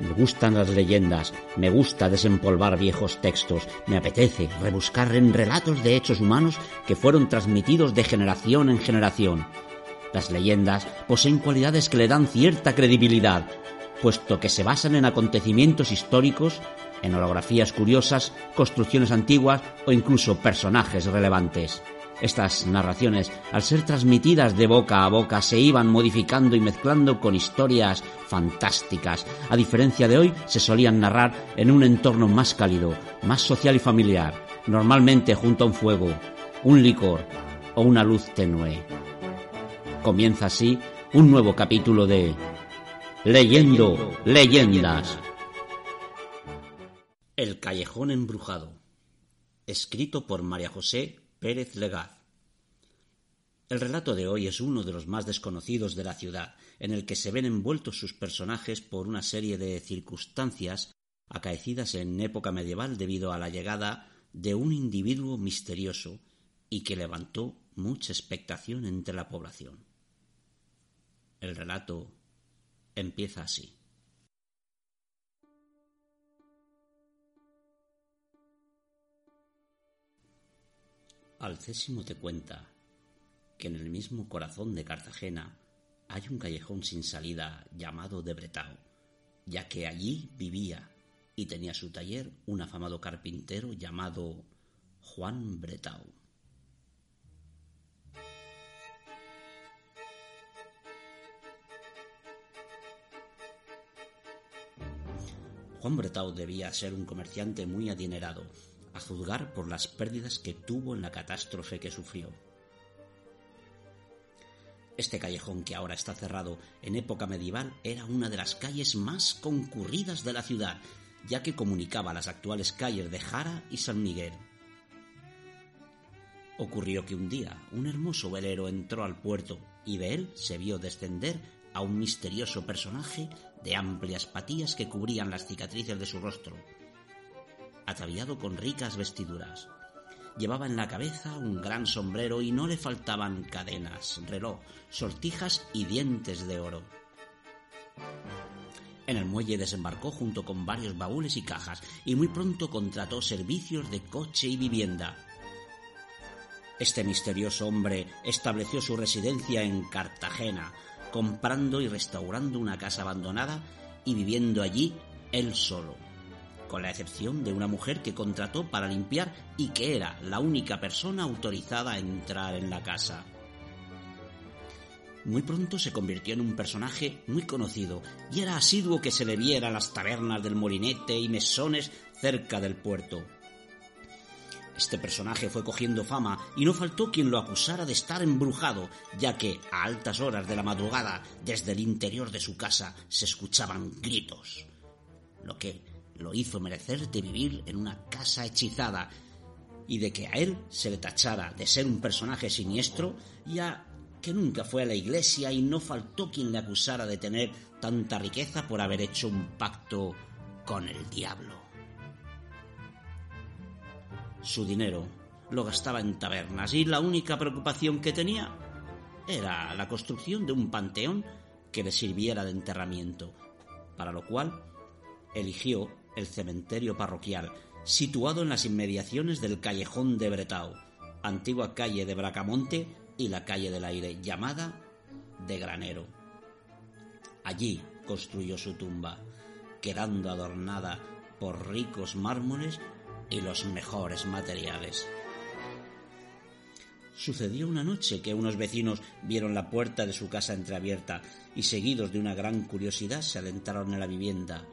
Me gustan las leyendas, me gusta desempolvar viejos textos, me apetece rebuscar en relatos de hechos humanos que fueron transmitidos de generación en generación. Las leyendas poseen cualidades que le dan cierta credibilidad, puesto que se basan en acontecimientos históricos, en holografías curiosas, construcciones antiguas o incluso personajes relevantes. Estas narraciones, al ser transmitidas de boca a boca, se iban modificando y mezclando con historias fantásticas. A diferencia de hoy, se solían narrar en un entorno más cálido, más social y familiar, normalmente junto a un fuego, un licor o una luz tenue. Comienza así un nuevo capítulo de Leyendo Leyendas. El callejón embrujado. Escrito por María José Pérez Legaz. El relato de hoy es uno de los más desconocidos de la ciudad, en el que se ven envueltos sus personajes por una serie de circunstancias acaecidas en época medieval debido a la llegada de un individuo misterioso y que levantó mucha expectación entre la población. El relato empieza así. Alcésimo te cuenta que en el mismo corazón de Cartagena hay un callejón sin salida llamado de Bretao, ya que allí vivía y tenía su taller un afamado carpintero llamado Juan Bretao. Juan Bretao debía ser un comerciante muy adinerado, a juzgar por las pérdidas que tuvo en la catástrofe que sufrió. Este callejón que ahora está cerrado en época medieval era una de las calles más concurridas de la ciudad, ya que comunicaba las actuales calles de Jara y San Miguel. Ocurrió que un día un hermoso velero entró al puerto y de él se vio descender a un misterioso personaje de amplias patillas que cubrían las cicatrices de su rostro, ataviado con ricas vestiduras. Llevaba en la cabeza un gran sombrero y no le faltaban cadenas, reloj, sortijas y dientes de oro. En el muelle desembarcó junto con varios baúles y cajas y muy pronto contrató servicios de coche y vivienda. Este misterioso hombre estableció su residencia en Cartagena, comprando y restaurando una casa abandonada y viviendo allí él solo con la excepción de una mujer que contrató para limpiar y que era la única persona autorizada a entrar en la casa. Muy pronto se convirtió en un personaje muy conocido y era asiduo que se le viera las tabernas del molinete y mesones cerca del puerto. Este personaje fue cogiendo fama y no faltó quien lo acusara de estar embrujado, ya que a altas horas de la madrugada, desde el interior de su casa, se escuchaban gritos, lo que lo hizo merecer de vivir en una casa hechizada y de que a él se le tachara de ser un personaje siniestro, ya que nunca fue a la iglesia y no faltó quien le acusara de tener tanta riqueza por haber hecho un pacto con el diablo. Su dinero lo gastaba en tabernas y la única preocupación que tenía era la construcción de un panteón que le sirviera de enterramiento, para lo cual eligió el cementerio parroquial, situado en las inmediaciones del callejón de Bretao, antigua calle de Bracamonte y la calle del aire, llamada de Granero. Allí construyó su tumba, quedando adornada por ricos mármoles y los mejores materiales. Sucedió una noche que unos vecinos vieron la puerta de su casa entreabierta y seguidos de una gran curiosidad se adentraron en la vivienda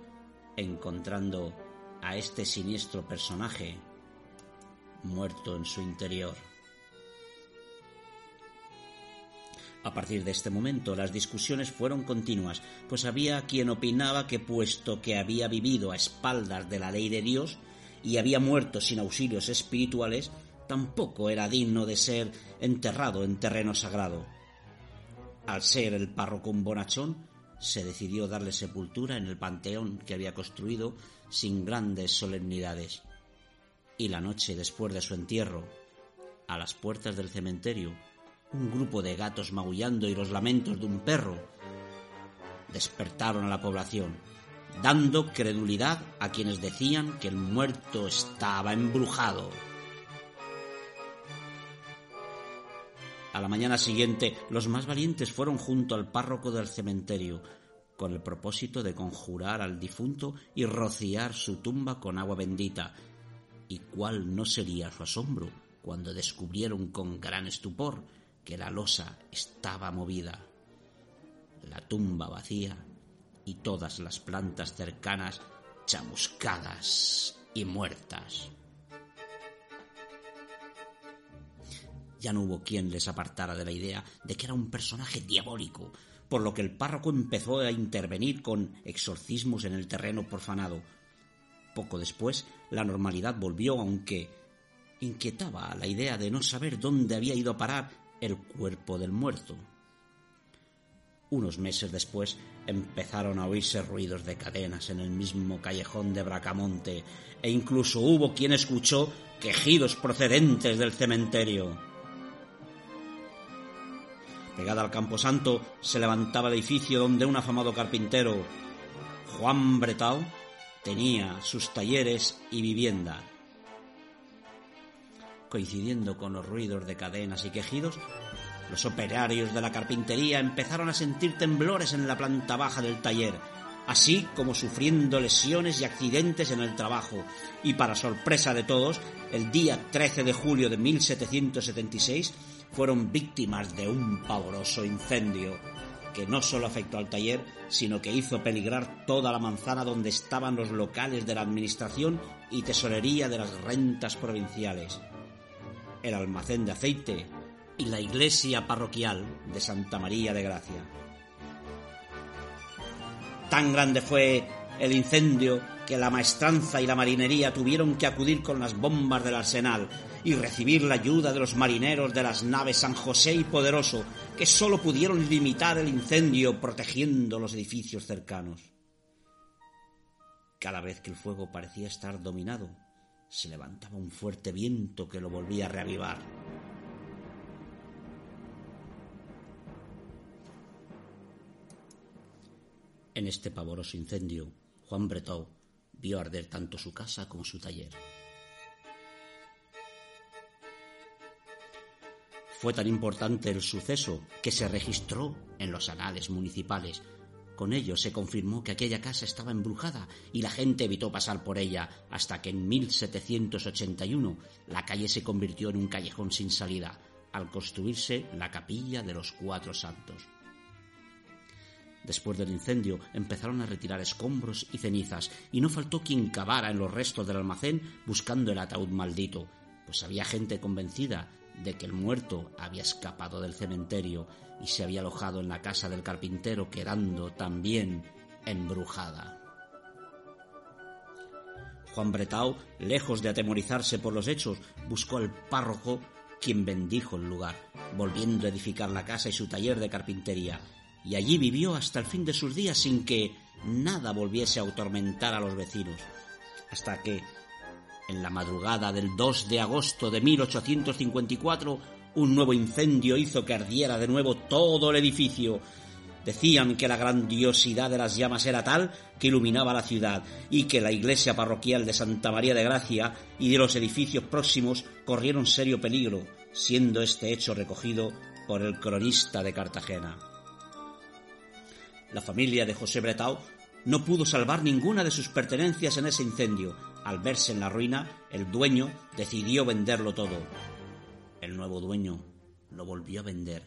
encontrando a este siniestro personaje muerto en su interior. A partir de este momento las discusiones fueron continuas, pues había quien opinaba que puesto que había vivido a espaldas de la ley de Dios y había muerto sin auxilios espirituales, tampoco era digno de ser enterrado en terreno sagrado. Al ser el párroco un bonachón, se decidió darle sepultura en el panteón que había construido sin grandes solemnidades. Y la noche después de su entierro, a las puertas del cementerio, un grupo de gatos maullando y los lamentos de un perro despertaron a la población, dando credulidad a quienes decían que el muerto estaba embrujado. A la mañana siguiente, los más valientes fueron junto al párroco del cementerio, con el propósito de conjurar al difunto y rociar su tumba con agua bendita. ¿Y cuál no sería su asombro cuando descubrieron con gran estupor que la losa estaba movida? La tumba vacía y todas las plantas cercanas chamuscadas y muertas. Ya no hubo quien les apartara de la idea de que era un personaje diabólico, por lo que el párroco empezó a intervenir con exorcismos en el terreno profanado. Poco después, la normalidad volvió, aunque inquietaba la idea de no saber dónde había ido a parar el cuerpo del muerto. Unos meses después empezaron a oírse ruidos de cadenas en el mismo callejón de Bracamonte e incluso hubo quien escuchó quejidos procedentes del cementerio. Pegada al camposanto se levantaba el edificio donde un afamado carpintero, Juan Bretao, tenía sus talleres y vivienda. Coincidiendo con los ruidos de cadenas y quejidos, los operarios de la carpintería empezaron a sentir temblores en la planta baja del taller, así como sufriendo lesiones y accidentes en el trabajo, y para sorpresa de todos, el día 13 de julio de 1776 fueron víctimas de un pavoroso incendio que no solo afectó al taller, sino que hizo peligrar toda la manzana donde estaban los locales de la administración y tesorería de las rentas provinciales, el almacén de aceite y la iglesia parroquial de Santa María de Gracia. Tan grande fue el incendio que la maestranza y la marinería tuvieron que acudir con las bombas del arsenal y recibir la ayuda de los marineros de las naves San José y Poderoso, que sólo pudieron limitar el incendio protegiendo los edificios cercanos. Cada vez que el fuego parecía estar dominado, se levantaba un fuerte viento que lo volvía a reavivar. En este pavoroso incendio, Juan Bretou vio arder tanto su casa como su taller. Fue tan importante el suceso que se registró en los anales municipales. Con ello se confirmó que aquella casa estaba embrujada y la gente evitó pasar por ella hasta que en 1781 la calle se convirtió en un callejón sin salida al construirse la capilla de los Cuatro Santos. Después del incendio empezaron a retirar escombros y cenizas y no faltó quien cavara en los restos del almacén buscando el ataúd maldito, pues había gente convencida de que el muerto había escapado del cementerio y se había alojado en la casa del carpintero, quedando también embrujada. Juan Bretau, lejos de atemorizarse por los hechos, buscó al párroco, quien bendijo el lugar, volviendo a edificar la casa y su taller de carpintería, y allí vivió hasta el fin de sus días sin que nada volviese a atormentar a los vecinos, hasta que, en la madrugada del 2 de agosto de 1854, un nuevo incendio hizo que ardiera de nuevo todo el edificio. Decían que la grandiosidad de las llamas era tal que iluminaba la ciudad y que la iglesia parroquial de Santa María de Gracia y de los edificios próximos corrieron serio peligro, siendo este hecho recogido por el cronista de Cartagena. La familia de José Bretau no pudo salvar ninguna de sus pertenencias en ese incendio. Al verse en la ruina, el dueño decidió venderlo todo. El nuevo dueño lo volvió a vender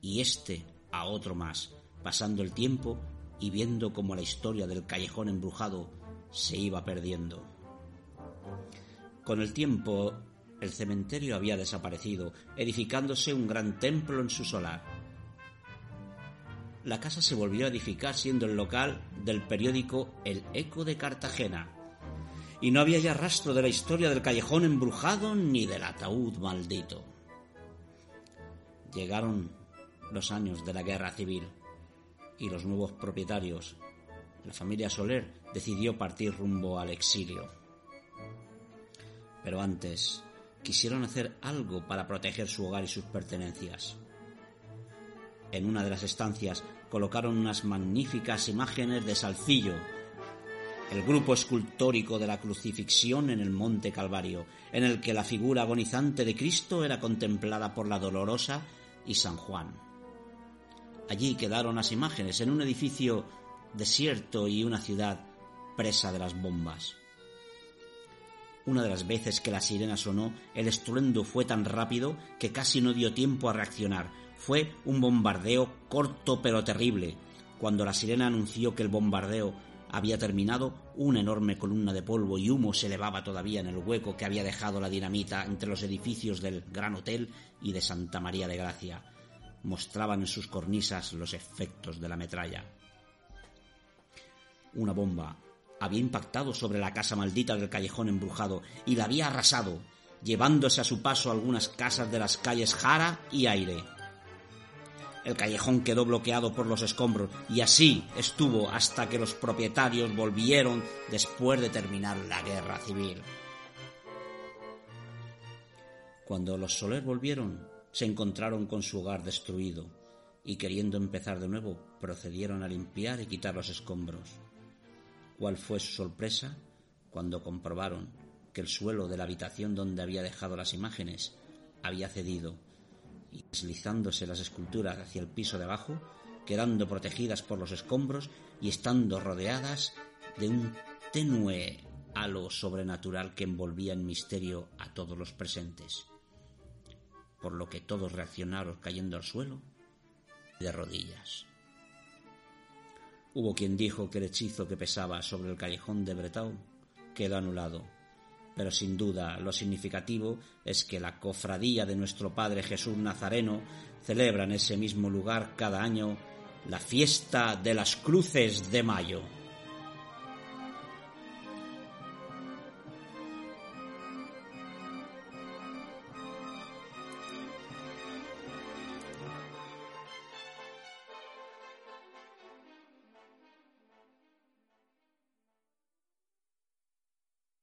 y este a otro más, pasando el tiempo y viendo cómo la historia del callejón embrujado se iba perdiendo. Con el tiempo, el cementerio había desaparecido, edificándose un gran templo en su solar la casa se volvió a edificar siendo el local del periódico El Eco de Cartagena. Y no había ya rastro de la historia del callejón embrujado ni del ataúd maldito. Llegaron los años de la guerra civil y los nuevos propietarios, la familia Soler, decidió partir rumbo al exilio. Pero antes quisieron hacer algo para proteger su hogar y sus pertenencias. En una de las estancias colocaron unas magníficas imágenes de Salcillo, el grupo escultórico de la crucifixión en el monte Calvario, en el que la figura agonizante de Cristo era contemplada por la Dolorosa y San Juan. Allí quedaron las imágenes en un edificio desierto y una ciudad presa de las bombas. Una de las veces que la sirena sonó, el estruendo fue tan rápido que casi no dio tiempo a reaccionar. Fue un bombardeo corto pero terrible. Cuando la sirena anunció que el bombardeo había terminado, una enorme columna de polvo y humo se elevaba todavía en el hueco que había dejado la dinamita entre los edificios del Gran Hotel y de Santa María de Gracia. Mostraban en sus cornisas los efectos de la metralla. Una bomba había impactado sobre la casa maldita del callejón embrujado y la había arrasado, llevándose a su paso algunas casas de las calles Jara y Aire. El callejón quedó bloqueado por los escombros y así estuvo hasta que los propietarios volvieron después de terminar la guerra civil. Cuando los Soler volvieron, se encontraron con su hogar destruido y queriendo empezar de nuevo, procedieron a limpiar y quitar los escombros. ¿Cuál fue su sorpresa cuando comprobaron que el suelo de la habitación donde había dejado las imágenes había cedido y deslizándose las esculturas hacia el piso de abajo, quedando protegidas por los escombros y estando rodeadas de un tenue halo sobrenatural que envolvía en misterio a todos los presentes, por lo que todos reaccionaron cayendo al suelo de rodillas. Hubo quien dijo que el hechizo que pesaba sobre el callejón de Bretau quedó anulado pero sin duda lo significativo es que la cofradía de nuestro Padre Jesús Nazareno celebra en ese mismo lugar cada año la fiesta de las cruces de mayo.